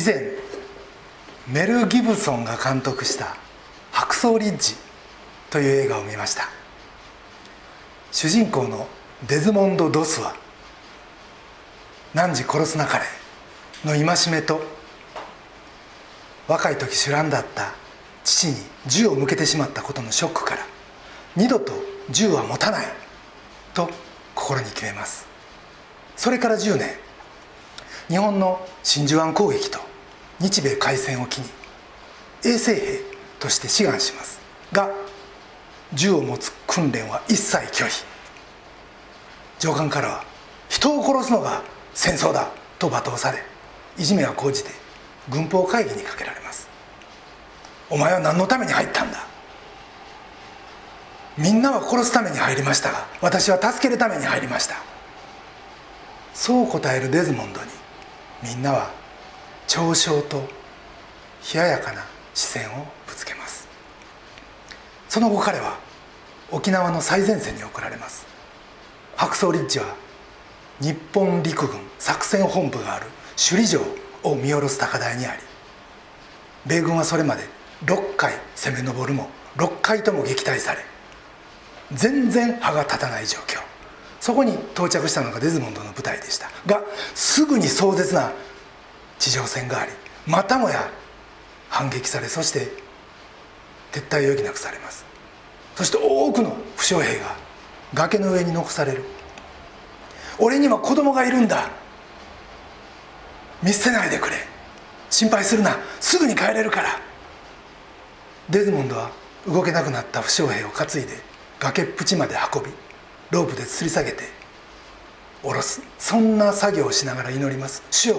以前メル・ギブソンが監督した「白装リッジ」という映画を見ました。主人公のデズモンド・ドスは汝殺すなかれの戒めと若い時主乱だった父に銃を向けてしまったことのショックから二度と銃は持たないと心に決めます。それから10年日本の真珠湾攻撃と日米開戦を機に衛生兵として志願します。が銃を持つ訓練は一切拒否。上官からは人を殺すのが戦争だと罵倒されいじめは講じて軍法会議にかけられます。お前は何のために入ったんだ？みんなは殺すために入りましたが私は助けるために入りました。そう答えるデズモンドにみんなは嘲笑と冷ややかな視線をぶつけます。その後彼は沖縄の最前線に送られます。白装リッジは日本陸軍作戦本部がある首里城を見下ろす高台にあり米軍はそれまで6回攻め上るも6回とも撃退され全然歯が立たない状況。そこに到着したのがデズモンドの部隊でしたがすぐに壮絶な地上戦がありまたもや反撃されそして撤退を余儀なくされます。そして多くの負傷兵が崖の上に残される。俺には子供がいるんだ。見捨てないでくれ。心配するな。すぐに帰れるから。デズモンドは動けなくなった負傷兵を担いで崖っぷちまで運びロープで吊り下げて下ろす。そんな作業をしながら祈ります。主よ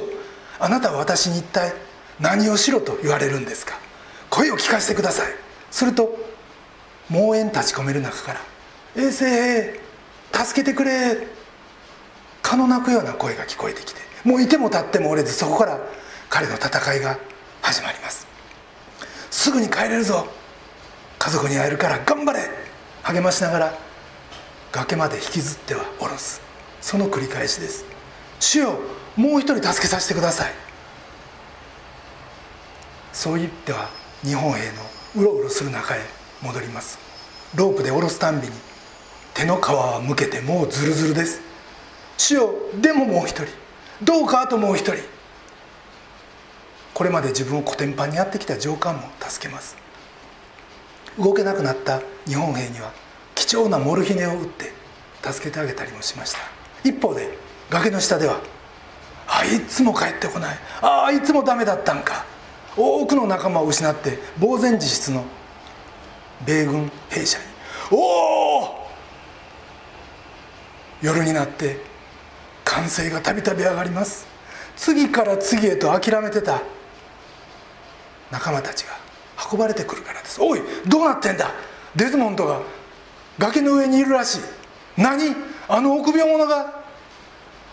あなたは私に一体何をしろと言われるんですか？声を聞かせてください。すると猛煙立ち込める中から「衛生兵助けてくれ」蚊の鳴くような声が聞こえてきてもういても立っても折れずそこから彼の戦いが始まります。すぐに帰れるぞ。家族に会えるから頑張れ。励ましながら崖まで引きずっては下ろす。その繰り返しです。主よもう一人助けさせてください。そう言っては日本兵のうろうろする中へ戻ります。ロープで下ろすたんびに手の皮はむけてもうズルズルです。主よでももう一人。どうかあともう一人。これまで自分をコテンパンにやってきた上官も助けます。動けなくなった日本兵には貴重なモルヒネを打って助けてあげたりもしました。一方で崖の下ではあいつも帰ってこない。ああいつもダメだったんか。多くの仲間を失って呆然自失の米軍兵舎におお夜になって歓声がたびたび上がります。次から次へと諦めてた。仲間たちが運ばれてくるからです。おいどうなってんだ？デズモンドが崖の上にいるらしい。何？あの臆病者が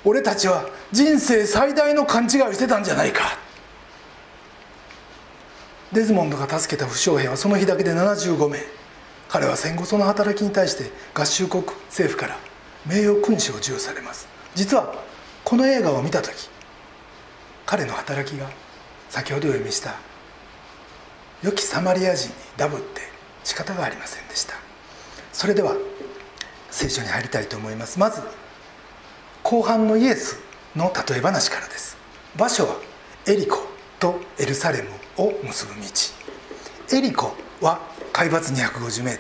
俺たちは人生最大の勘違いをしてたんじゃないか。デズモンドが助けた負傷兵はその日だけで75名。彼は戦後その働きに対して合衆国政府から名誉勲章を授与されます。実はこの映画を見た時彼の働きが先ほどお読みした良きサマリア人にダブって仕方がありませんでした。それでは聖書に入りたいと思います。まず後半のイエスの例え話からです。場所はエリコとエルサレムを結ぶ道。エリコは海抜 250m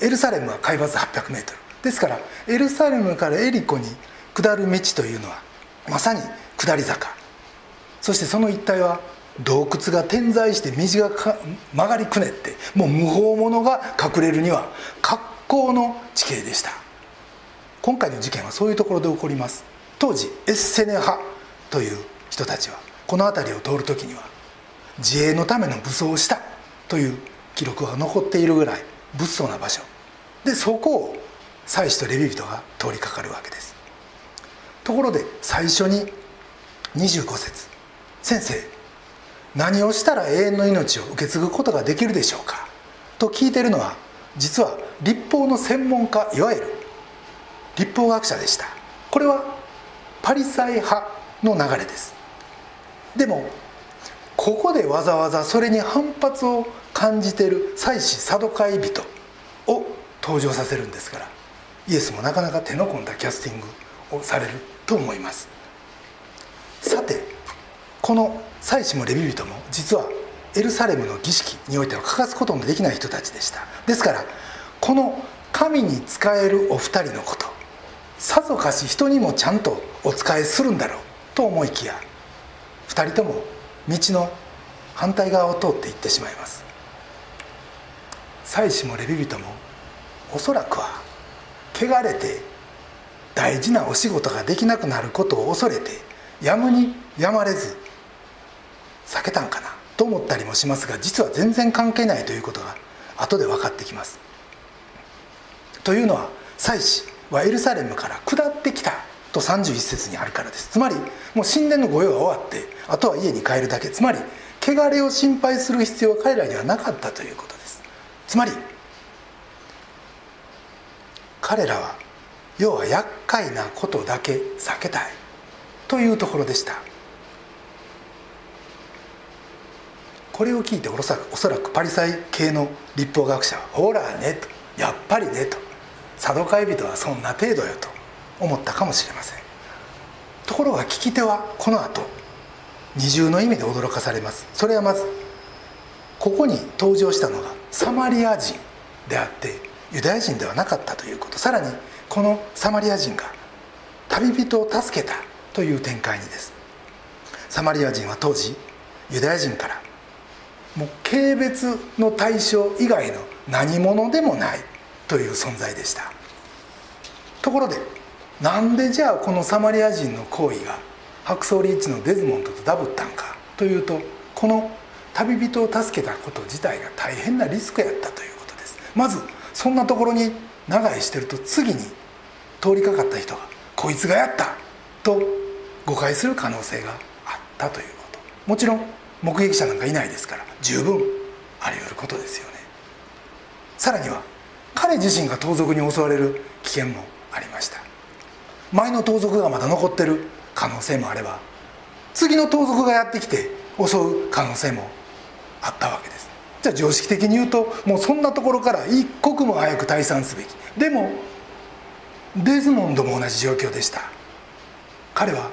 エルサレムは海抜 800m ですからエルサレムからエリコに下る道というのはまさに下り坂。そしてその一帯は洞窟が点在して道が曲がりくねってもう無法者が隠れるには格好の地形でした。今回の事件はそういうところで起こります。当時エッセネ派という人たちはこの辺りを通る時には自衛のための武装をしたという記録が残っているぐらい物騒な場所。でそこを祭司とレビ人が通りかかるわけです。ところで最初に25節先生何をしたら永遠の命を受け継ぐことができるでしょうか?」と聞いているのは実は立法の専門家いわゆる立法学者でした。これはパリサイ派の流れです。でもここでわざわざそれに反発を感じてる祭司サドカイ人を登場させるんですからイエスもなかなか手の込んだキャスティングをされると思います。さてこの祭司もレビ人も実はエルサレムの儀式においては欠かすことのできない人たちでした。ですからこの神に仕えるお二人のことさぞかし人にもちゃんとお仕えするんだろうと思いきや2人とも道の反対側を通って行ってしまいます。祭司もレビ人もおそらくは汚れて大事なお仕事ができなくなることを恐れてやむにやまれず避けたんかなと思ったりもしますが実は全然関係ないということが後で分かってきます。というのは祭司はエルサレムから下ってきたと31節にあるからです。つまりもう神殿の御用が終わってあとは家に帰るだけ。つまり汚れを心配する必要は彼らにはなかったということです。つまり彼らは要は厄介なことだけ避けたいというところでした。これを聞いておそらくパリサイ系の立法学者は「ほらね」と「やっぱりね」と「サドカイ人はそんな程度よ」と思ったかもしれません。ところが聞き手はこの後二重の意味で驚かされます。それはまずここに登場したのがサマリア人であってユダヤ人ではなかったということ。さらにこのサマリア人が旅人を助けたという展開にです。サマリア人は当時ユダヤ人からもう軽蔑の対象以外の何者でもないという存在でした。ところでなんでじゃあこのサマリア人の行為が白装リッチのデズモンドとダブったんかというとこの旅人を助けたこと自体が大変なリスクやったということです。まずそんなところに長居してると次に通りかかった人が「こいつがやった!」と誤解する可能性があったということ。もちろん目撃者なんかいないですから十分あり得ることですよね。さらには彼自身が盗賊に襲われる危険もありました。前の盗賊がまだ残ってる可能性もあれば次の盗賊がやってきて襲う可能性もあったわけです。じゃあ常識的に言うともうそんなところから一刻も早く退散すべき。でもデズモンドも同じ状況でした。彼は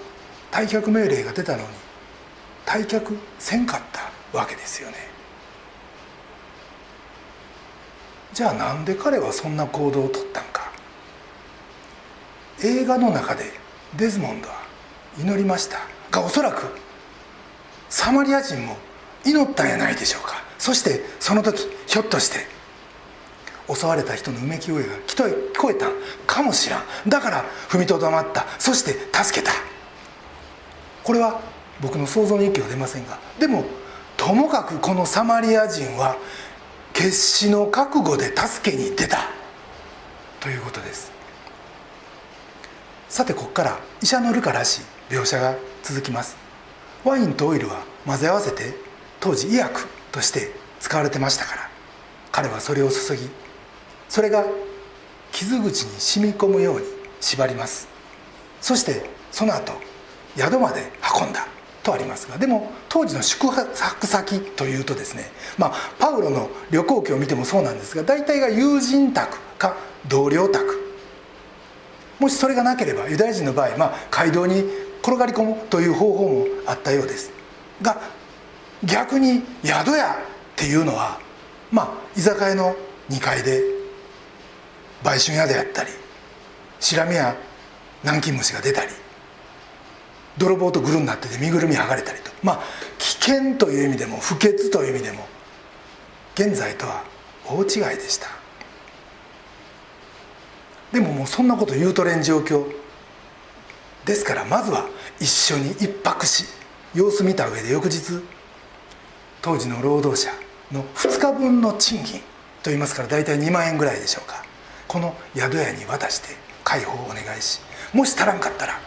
退却命令が出たのに退却せんかったわけですよね。じゃあなんで彼はそんな行動をとったんか？映画の中でデズモンドは祈りました。がおそらくサマリア人も祈ったんやないでしょうか。そしてその時ひょっとして襲われた人のうめき声が聞こえたかもしらん。だから踏みとどまった。そして助けた。これは僕の想像に息は出ませんが。でもともかくこのサマリア人は決死の覚悟で助けに出た。ということです。さてここから医者のルカらしい描写が続きます。ワインとオイルは混ぜ合わせて当時医薬として使われてましたから彼はそれを注ぎそれが傷口に染み込むように縛ります。そしてその後宿まで運んだ。とありますがでも当時の宿泊先というとですねまあパウロの旅行記を見てもそうなんですが大体が友人宅か同僚宅。もしそれがなければユダヤ人の場合、まあ、街道に転がり込むという方法もあったようです。が逆に宿屋っていうのはまあ居酒屋の2階で売春屋であったりシラミや南京虫が出たり泥棒とぐるになってて身ぐるみ剥がれたりと。まあ危険という意味でも不潔という意味でも現在とは大違いでした。でももうそんなこと言うとれん状況ですからまずは一緒に一泊し様子見た上で翌日当時の労働者の2日分の賃金といいますから大体2万円ぐらいでしょうか。この宿屋に渡して解放をお願いしもし足らんかったら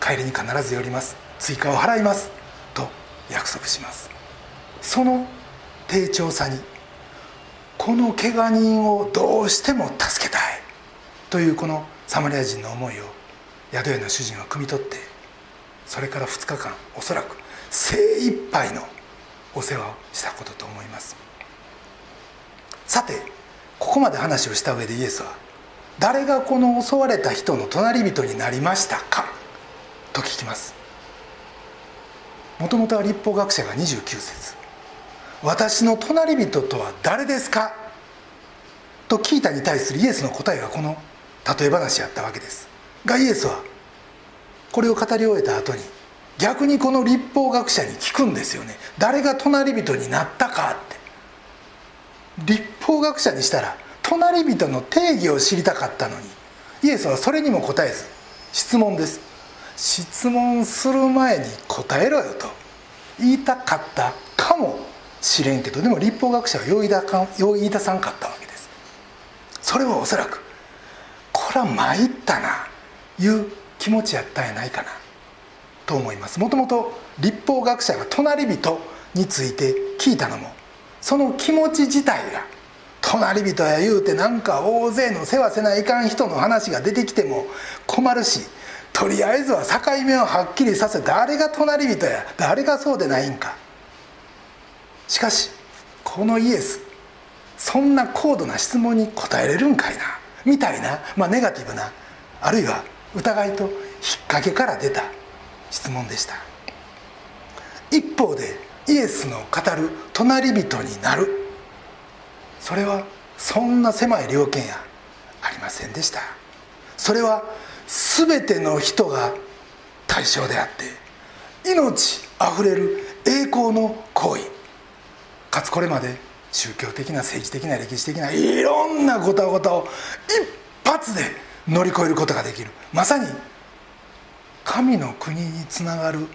帰りに必ず寄ります。追加を払います。と約束します。その低調さにこの怪我人をどうしても助けたい。というこのサマリア人の思いを宿屋の主人は汲み取ってそれから2日間おそらく精一杯のお世話をしたことと思います。さてここまで話をした上でイエスは誰がこの襲われた人の隣人になりましたか？と聞きます。もともとは立法学者が29節。私の隣人とは誰ですか?」と聞いたに対するイエスの答えがこの例え話やったわけです。がイエスはこれを語り終えた後に逆にこの立法学者に聞くんですよね。誰が隣人になったかって。立法学者にしたら隣人の定義を知りたかったのにイエスはそれにも答えず質問です。質問する前に答えろよと。言いたかったかもしれんけどでも立法学者はよう言い出さんかったわけです。それはおそらくこれは参ったないう気持ちやったんやないかなと思います。もともと立法学者が隣人について聞いたのもその気持ち自体が隣人や言うてなんか大勢の世話せないかん人の話が出てきても困るしとりあえずは境目をはっきりさせ誰が隣人や誰がそうでないんか。しかしこのイエスそんな高度な質問に答えれるんかいな。みたいな、まあ、ネガティブなあるいは疑いと引っ掛けから出た質問でした。一方でイエスの語る隣人になる。それはそんな狭い了見やありませんでした。それは全ての人が対象であって命あふれる栄光の行為。かつこれまで宗教的な政治的な歴史的ないろんなごたごたを一発で乗り越えることができる。まさに神の国につながる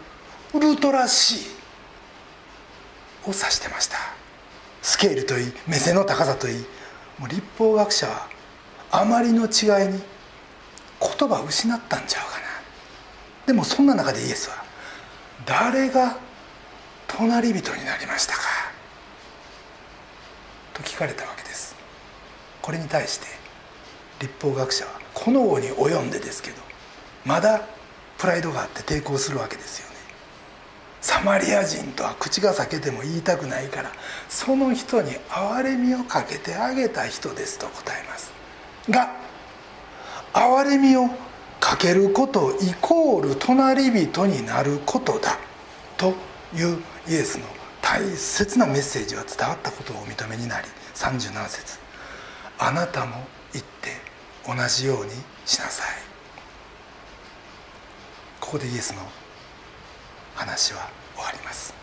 ウルトラ C を指してました。スケールといい目線の高さといいもう立法学者はあまりの違いに言葉失ったんちゃうかな。でもそんな中でイエスは誰が隣人になりましたか？と聞かれたわけです。これに対して立法学者はこの後に及んでですけどまだプライドがあって抵抗するわけですよね。サマリア人とは口が裂けても言いたくないからその人に憐れみをかけてあげた人ですと答えます。が憐れみをかけることイコール隣人になることだというイエスの大切なメッセージは伝わったことをお認めになり37節。あなたも言って同じようにしなさい。ここでイエスの話は終わります。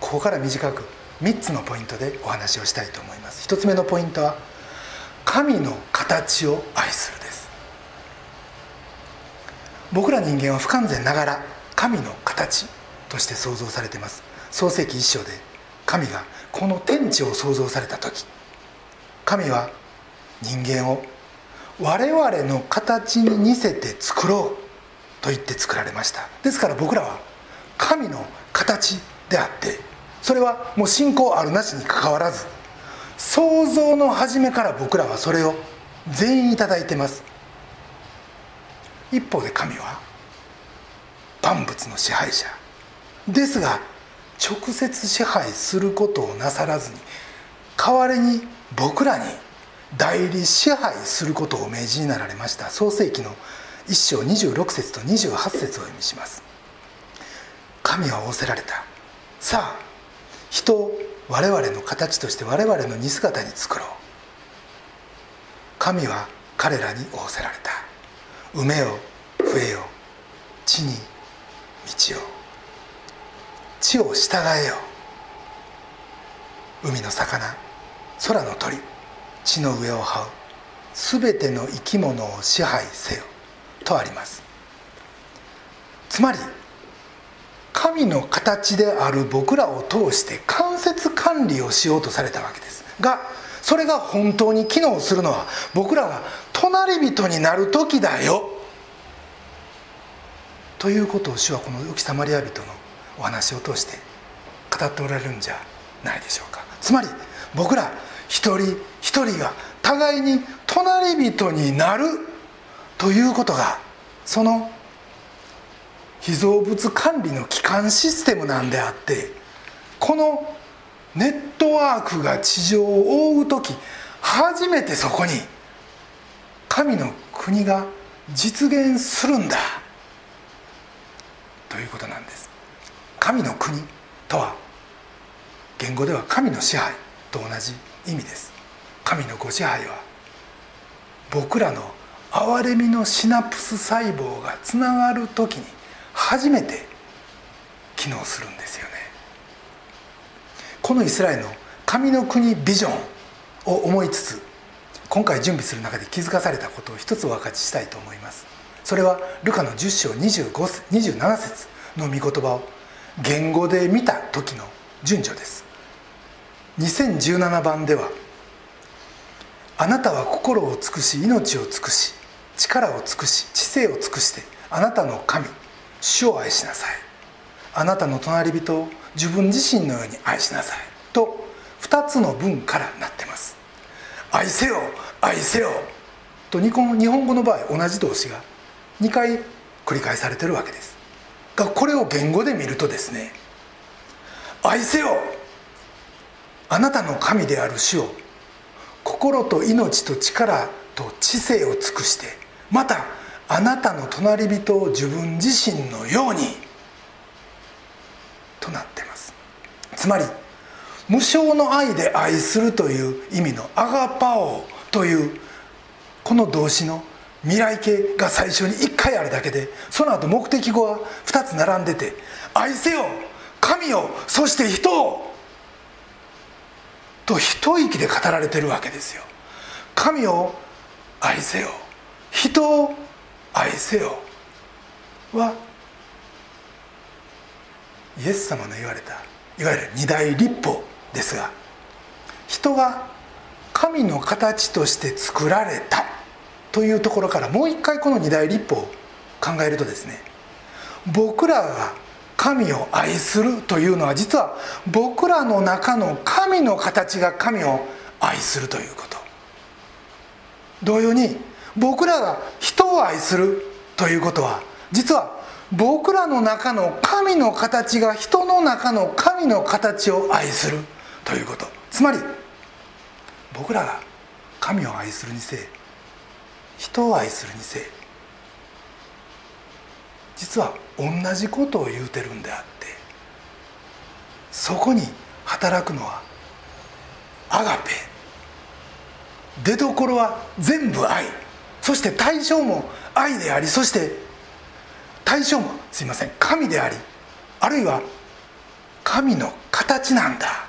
ここから短く3つのポイントでお話をしたいと思います。1つ目のポイントは神の形を愛するです。僕ら人間は不完全ながら神の形として創造されています。創世紀一章で神がこの天地を創造された時神は人間を我々の形に似せて作ろうと言って作られました。ですから僕らは神の形であってそれはもう信仰あるなしにかかわらず創造の初めから僕らはそれを全員頂いてます。一方で神は万物の支配者。ですが直接支配することをなさらずに代わりに僕らに代理支配することをお命じになられました。創世紀の1章26節と28節を意味します。神は仰せられた。さあ人を我々の形として我々の似姿に作ろう。神は彼らに仰せられた。埋めよ増えよ地に道を。地を従えよ海の魚空の鳥地の上を這う。全ての生き物を支配せよ。とあります。つまり神の形である僕らを通して間接管理をしようとされたわけですがそれが本当に機能するのは僕らが隣人になる時だよ。ということを主はこの浮きサマリア人のお話を通して語っておられるんじゃないでしょうか。つまり僕ら一人一人が互いに隣人になるということがその被造物管理の基幹システムなんであってこのネットワークが地上を覆う時初めてそこに神の国が実現するんだ。ということなんです。神の国とは言語では神の支配と同じ意味です。神のご支配は僕らの憐れみのシナプス細胞がつながる時に初めて機能するんですよね。このイスラエルの神の国ビジョンを思いつつ今回準備する中で気づかされたことを一つお分かちしたいと思います。それはルカの10章25 27節の御言葉を言語で見た時の順序です。2017番では「あなたは心を尽くし命を尽くし力を尽くし知性を尽くしてあなたの神主を愛しなさい。あなたの隣人を自分自身のように愛しなさい」と2つの文からなってます。愛せよ愛せよ。と日本語の場合同じ動詞が2回繰り返されてるわけです。がこれを言語で見るとですね愛せよあなたの神である主を心と命と力と知性を尽くしてまたあなたの隣人を自分自身のようにとなってます。つまり無償の愛で愛するという意味のアガパオというこの動詞の未来形が最初に1回あるだけでその後目的語は2つ並んでて「愛せよ神をそして人を」と一息で語られてるわけですよ。神を愛せよ人を愛せよはイエス様の言われたいわゆる二大立法ですが人が神の形として作られたというところからもう一回この二大立法を考えるとですね僕らが神を愛するというのは実は僕らの中の神の形が神を愛するということ。同様に僕らが人を愛するということは実は僕らの中の神の形が人の中の神の形を愛する。ということ。つまり僕らが神を愛するにせい人を愛するにせい実は同じことを言うてるんであってそこに働くのはアガペ。出どころは全部愛。そして対象も愛でありそして対象もすいません。神でありあるいは神の形なんだ。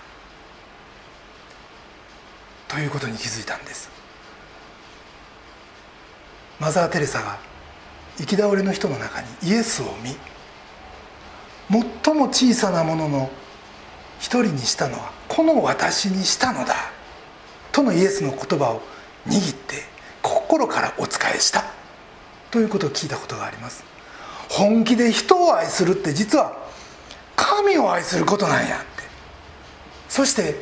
ということに気づいたんです。マザー・テレサが行き倒れの人の中にイエスを見最も小さなものの一人にしたのはこの私にしたのだ。とのイエスの言葉を握って心からお仕えした。ということを聞いたことがあります。本気で人を愛するって実は神を愛することなんやって。そして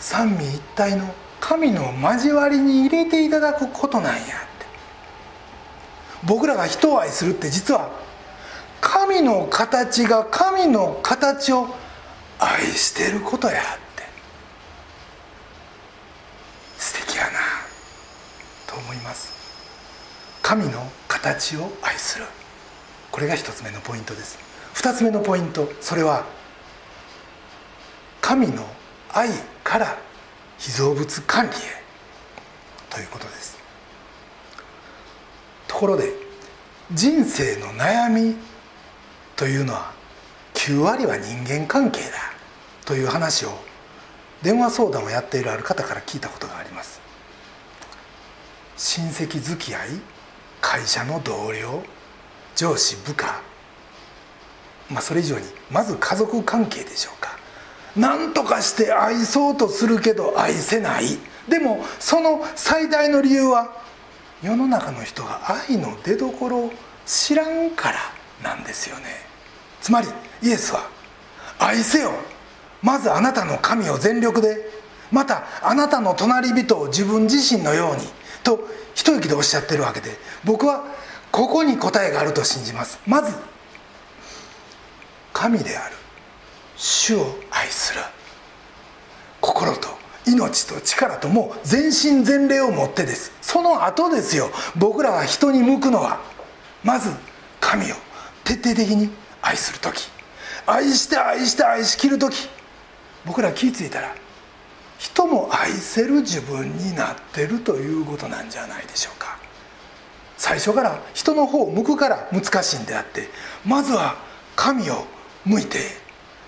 三位一体の神の交わりに入れていただくことなんやって。僕らが人を愛するって実は神の形が神の形を愛してることやって。素敵やなと思います。神の形を愛する。これが一つ目のポイントです。二つ目のポイント。それは神の愛から被造物管理へ。ということです。ところで人生の悩みというのは9割は人間関係だ。という話を電話相談をやっているある方から聞いたことがあります。親戚付き合い会社の同僚上司部下。まあそれ以上にまず家族関係でしょうか。何とかして愛そうとするけど愛せない。でもその最大の理由は世の中の人が愛の出どころを知らんからなんですよね。つまりイエスは「愛せよ。まずあなたの神を全力でまたあなたの隣人を自分自身のように」と一息でおっしゃってるわけで僕はここに答えがあると信じます。まず神である。主を愛する。心と命と力ともう全身全霊を持ってです。その後ですよ。僕らは人に向くのはまず神を徹底的に愛する時。愛して愛して愛しきる時。僕ら気付いたら人も愛せる自分になってるということなんじゃないでしょうか。最初から人の方を向くから難しいんであってまずは神を向いて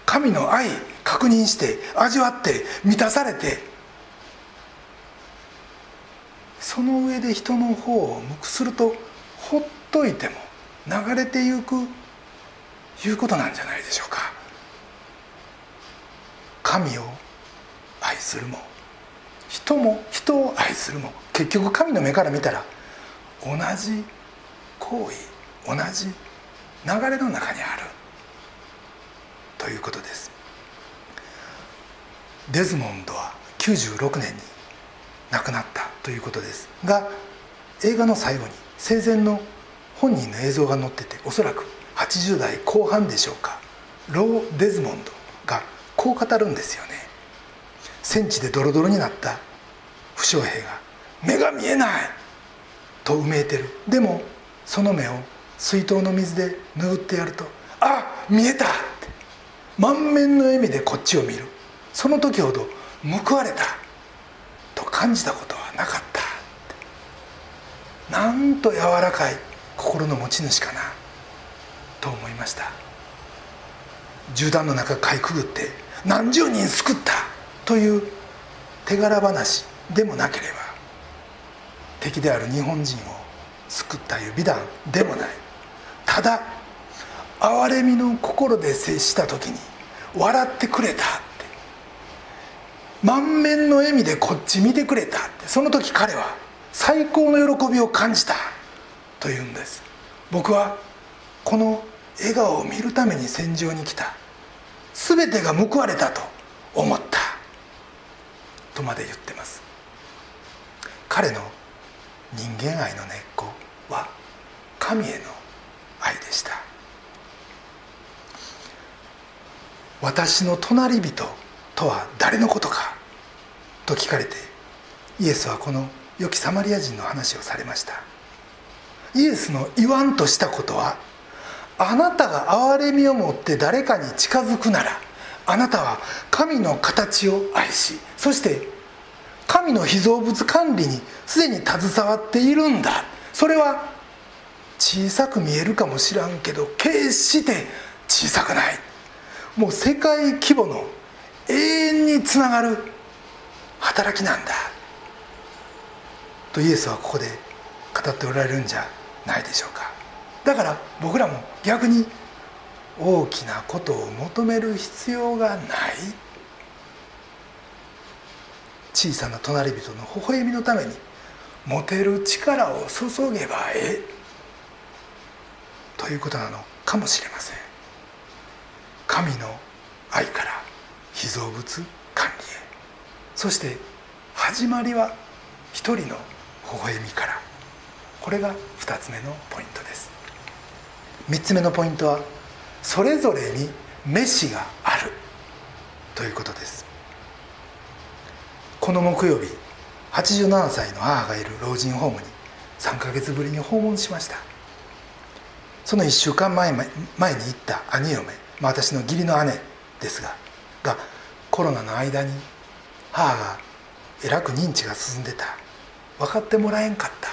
神の愛確認して味わって満たされてその上で人の方を向くするとほっといても流れてゆくいうことなんじゃないでしょうか。神を愛するも人も人を愛するも結局神の目から見たら同じ行為同じ流れの中にある。ということです。デズモンドは96年に亡くなったということです。が映画の最後に生前の本人の映像が載ってておそらく80代後半でしょうか。ロー・デズモンドがこう語るんですよね。戦地でドロドロになった。負傷兵が「目が見えない!」とうめいてる。でもその目を水筒の水で拭ってやると「あ見えた!」って満面の笑みでこっちを見る。その時ほど報われた。と感じたことはなかった。なんと柔らかい心の持ち主かな。と思いました。銃弾の中かいくぐって何十人救った。という手柄話でもなければ敵である日本人を救ったいう美談でもない。ただ憐れみの心で接した時に笑ってくれたって。満面の笑みでこっち見てくれたって。その時彼は最高の喜びを感じたというんです。僕はこの笑顔を見るために戦場に来た。全てが報われたと思った。とまで言ってます。彼の人間愛の根っこは神への愛でした。私の隣人とは誰のことか？と聞かれてイエスはこの良きサマリア人の話をされました。イエスの言わんとしたことはあなたが憐れみを持って誰かに近づくならあなたは神の形を愛しそして神の被造物管理にすでに携わっているんだ。それは小さく見えるかもしらんけど決して小さくない。もう世界規模の永遠につながる働きなんだ。とイエスはここで語っておられるんじゃないでしょうか。だから僕らも逆に大きなことを求める必要がない。小さな隣人の微笑みのために持てる力を注げばええ。ということなのかもしれません。神の愛から被造物管理へ。そして始まりは一人の微笑みから。これが2つ目のポイントです。3つ目のポイントはそれぞれに飯がある。ということです。この木曜日87歳の母がいる老人ホームに3ヶ月ぶりに訪問しました。その1週間前前に行った兄嫁、まあ、私の義理の姉ですががコロナの間に母がえらく認知が進んでた。分かってもらえんかった。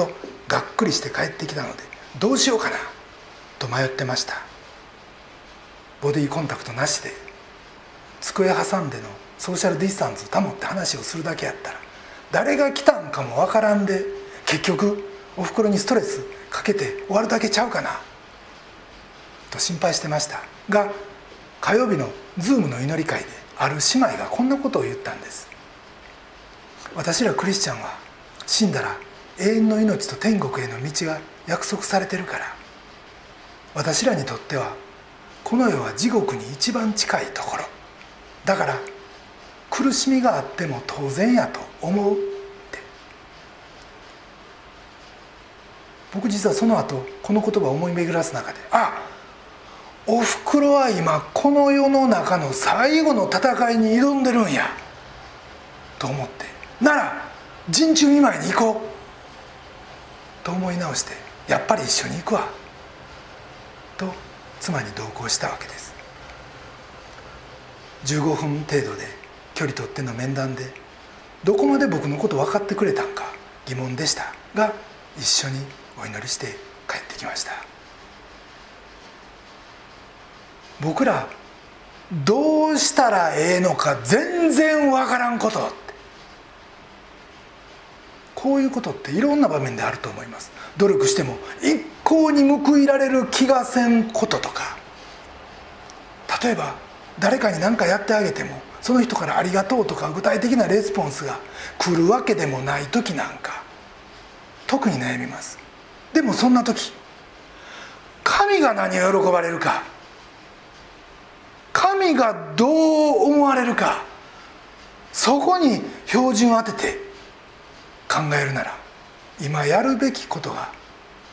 とがっくりして帰ってきたのでどうしようかな。と迷ってました。ボディコンタクトなしで机挟んでのソーシャルディスタンスを保って話をするだけやったら誰が来たんかもわからんで結局おふくろにストレスかけて終わるだけちゃうかなと心配してました。が火曜日のズームの祈り会である姉妹がこんなことを言ったんです。私らクリスチャンは死んだら永遠の命と天国への道が約束されてるから私らにとってはこの世は地獄に一番近いところ。だから苦しみがあっても当然やと思うって。僕実はその後この言葉を思い巡らす中であおふくろは今この世の中の最後の戦いに挑んでるんやと思って。なら陣中見舞いに行こう。と思い直してやっぱり一緒に行くわ。妻に同行したわけです。15分程度で距離取っての面談でどこまで僕のこと分かってくれたんか疑問でした。が一緒にお祈りして帰ってきました。僕らどうしたらええのか全然わからんこと。こういうことっていろんな場面であると思います。努力しても一向に報いられる気がせんこととか。例えば誰かに何かやってあげてもその人から「ありがとう」とか具体的なレスポンスが来るわけでもない時なんか特に悩みます。でもそんな時神が何を喜ばれるか神がどう思われるかそこに標準を当てて考えるなら今やるべきことが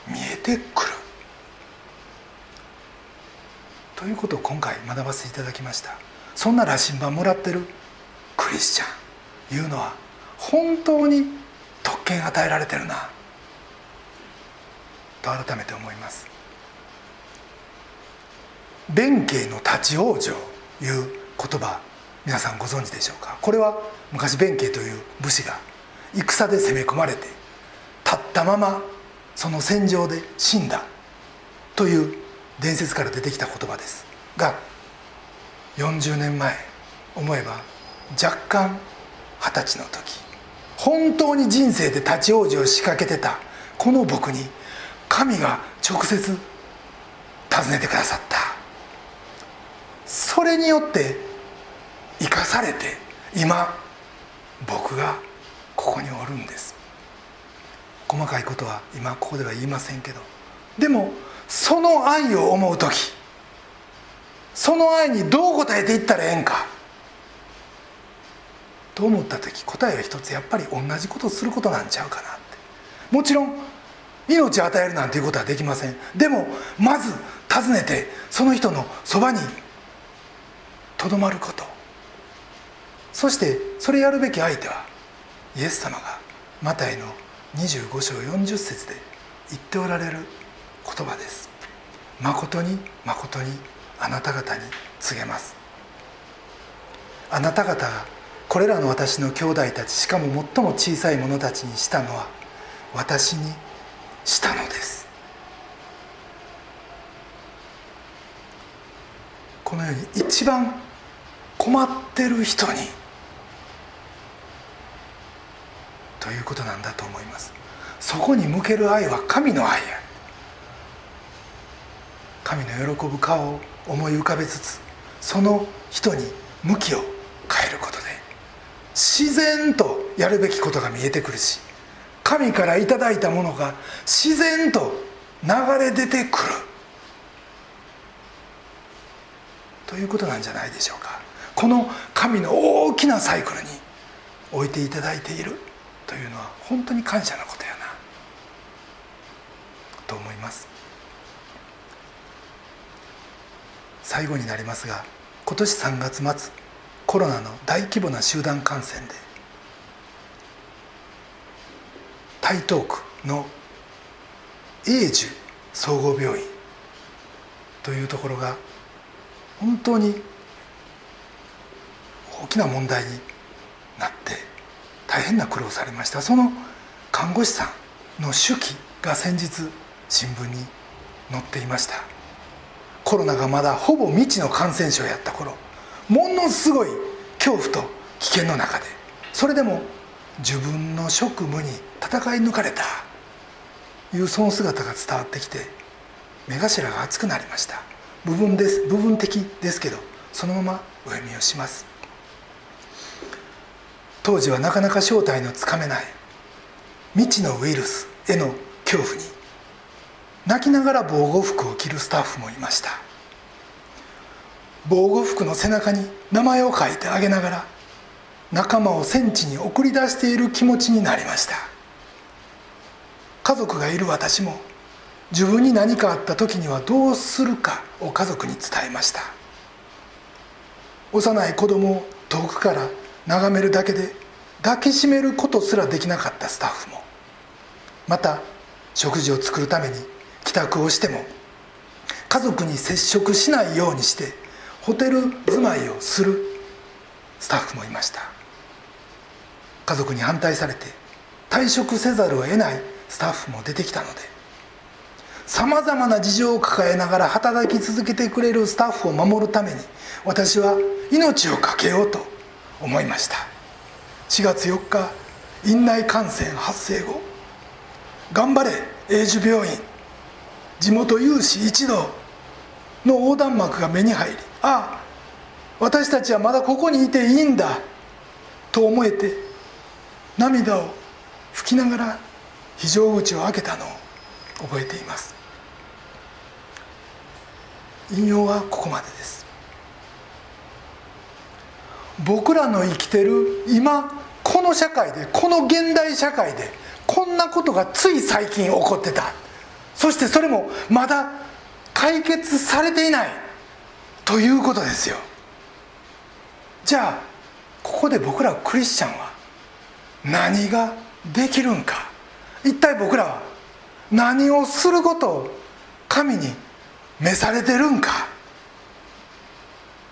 見えてくる。ということを今回学ばせていただきました。そんな羅針盤もらってる。クリスチャン。いうのは本当に特権与えられてるな。と改めて思います。弁慶の立ち往生いう言葉皆さんご存知でしょうか？これは昔弁慶という武士が戦で攻め込まれて立ったままその戦場で死んだ。という伝説から出てきた言葉です。が40年前思えば若干二十歳の時本当に人生で立ち往生を仕掛けてたこの僕に神が直接尋ねてくださった。それによって生かされて今僕がここにおるんです。細かいことは今ここでは言いませんけどでもその愛を思う時その愛にどう答えていったらええんかと思った時答えは一つやっぱり同じことをすることなんちゃうかなって。もちろん命を与えるなんていうことはできません。でもまず訪ねてその人のそばにとどまること。そしてそれやるべき相手はイエス様がマタイの25章40節で言っておられる言葉です。誠に誠にあなた方に告げます。あなた方がこれらの私の兄弟たちしかも最も小さい者たちにしたのは私にしたのです。このように一番困ってる人にということなんだと思います。そこに向ける愛は神の愛や。神の喜ぶ顔を思い浮かべつつその人に向きを変えることで自然とやるべきことが見えてくるし神から頂いたものが自然と流れ出てくる。ということなんじゃないでしょうか。この神の大きなサイクルに置いていただいている。というのは本当に感謝のことやな。と思います。最後になりますが今年3月末コロナの大規模な集団感染で台東区の永寿総合病院というところが本当に大きな問題になって大変な苦労されました。その看護師さんの手記が先日新聞に載っていました。コロナがまだほぼ未知の感染症やった頃ものすごい恐怖と危険の中でそれでも自分の職務に戦い抜かれたいうその姿が伝わってきて目頭が熱くなりました。部分です部分的ですけどそのままお読みをします。当時はなかなか正体のつかめない。未知のウイルスへの恐怖に。泣きながら防護服を着るスタッフもいました。防護服の背中に名前を書いてあげながら仲間を戦地に送り出している気持ちになりました。家族がいる私も自分に何かあった時にはどうするかを家族に伝えました。幼い子供を遠くから眺めるだけで抱きしめることすらできなかったスタッフも。また食事を作るために帰宅をしても家族に接触しないようにしてホテル住まいをするスタッフもいました。家族に反対されて退職せざるを得ないスタッフも出てきたのでさまざまな事情を抱えながら働き続けてくれるスタッフを守るために私は命を懸けようと思いました。4月4日院内感染発生後頑張れ英樹病院。地元有志一同の横断幕が目に入りああ私たちはまだここにいていいんだと思えて涙を拭きながら非常口を開けたのを覚えています。引用はここまでです。僕らの生きてる今この社会でこの現代社会でこんなことがつい最近起こってた。そしてそれもまだ解決されていない。ということですよ。じゃあここで僕らクリスチャンは何ができるんか。一体僕らは何をすることを神に召されてるんか。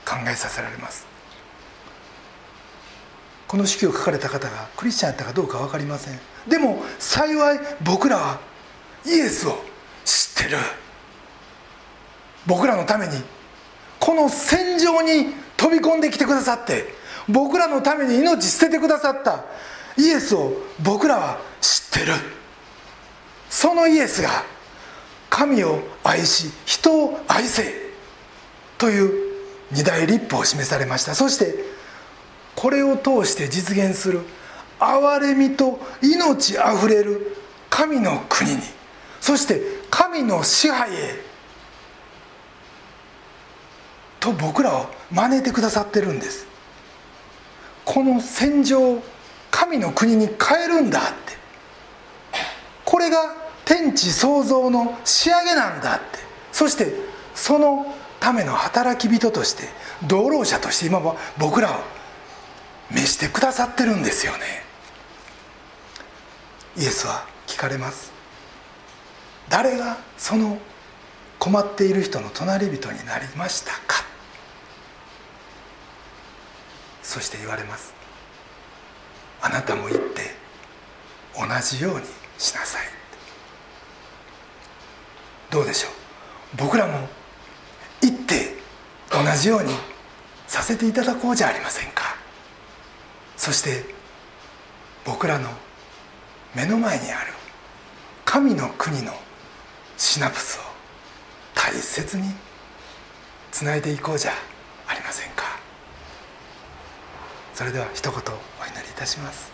考えさせられます。この手記を書かれた方がクリスチャンやったかどうか分かりません。でも幸い僕らはイエスを知ってる。僕らのためにこの戦場に飛び込んできてくださって僕らのために命捨ててくださったイエスを僕らは知ってる。そのイエスが神を愛し人を愛せという二大立法を示されました。そしてこれを通して実現する。憐れみと命あふれる。神の国に。そして神の支配へ。と僕らを招いてくださってるんです。この戦場を神の国に変えるんだって。これが天地創造の仕上げなんだって。そしてそのための働き人として道路者として今は僕らを召してくださってるんですよね。イエスは聞かれます。誰がその困っている人の隣人になりましたか？そして言われます。あなたも行って同じようにしなさいどうでしょう？僕らも行って同じようにさせていただこうじゃありませんか？そして僕らの目の前にある神の国のシナプスを大切につないでいこうじゃありませんか。それでは一言お祈りいたします。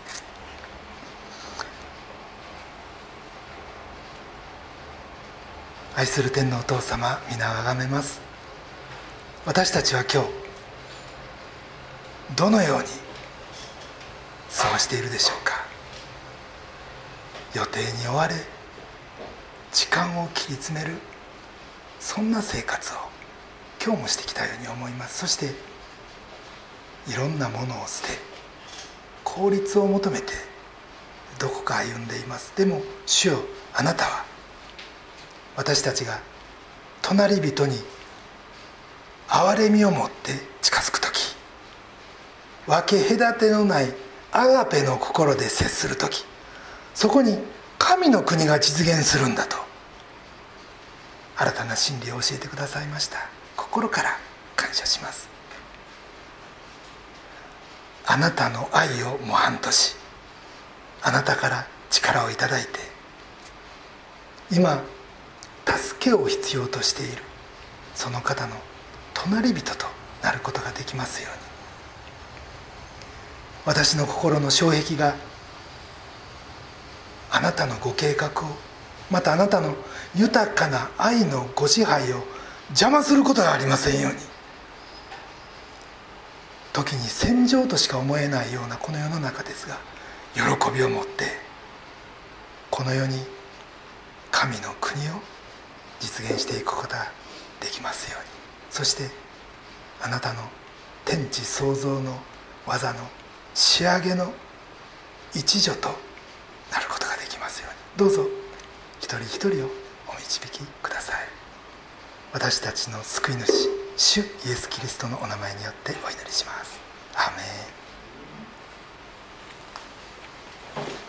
愛する天のお父様皆をあがめます。私たちは今日どのように過ごしているでしょうか？予定に追われ時間を切り詰めるそんな生活を今日もしてきたように思います。そしていろんなものを捨て効率を求めてどこか歩んでいます。でも主よあなたは私たちが隣人に憐れみを持って近づく時分け隔てのないアガペの心で接する時そこに神の国が実現するんだと。新たな真理を教えてくださいました。心から感謝します。あなたの愛を模範としあなたから力をいただいて今助けを必要としているその方の隣人となることができますように。私の心の障壁があなたのご計画をまたあなたの豊かな愛のご支配を邪魔することがありませんように。時に戦場としか思えないようなこの世の中ですが喜びを持ってこの世に神の国を実現していくことができますように。そしてあなたの天地創造の技の仕上げの一助となることができますように。どうぞ一人一人をお導きください。私たちの救い主主イエス・キリストのお名前によってお祈りします。アメン。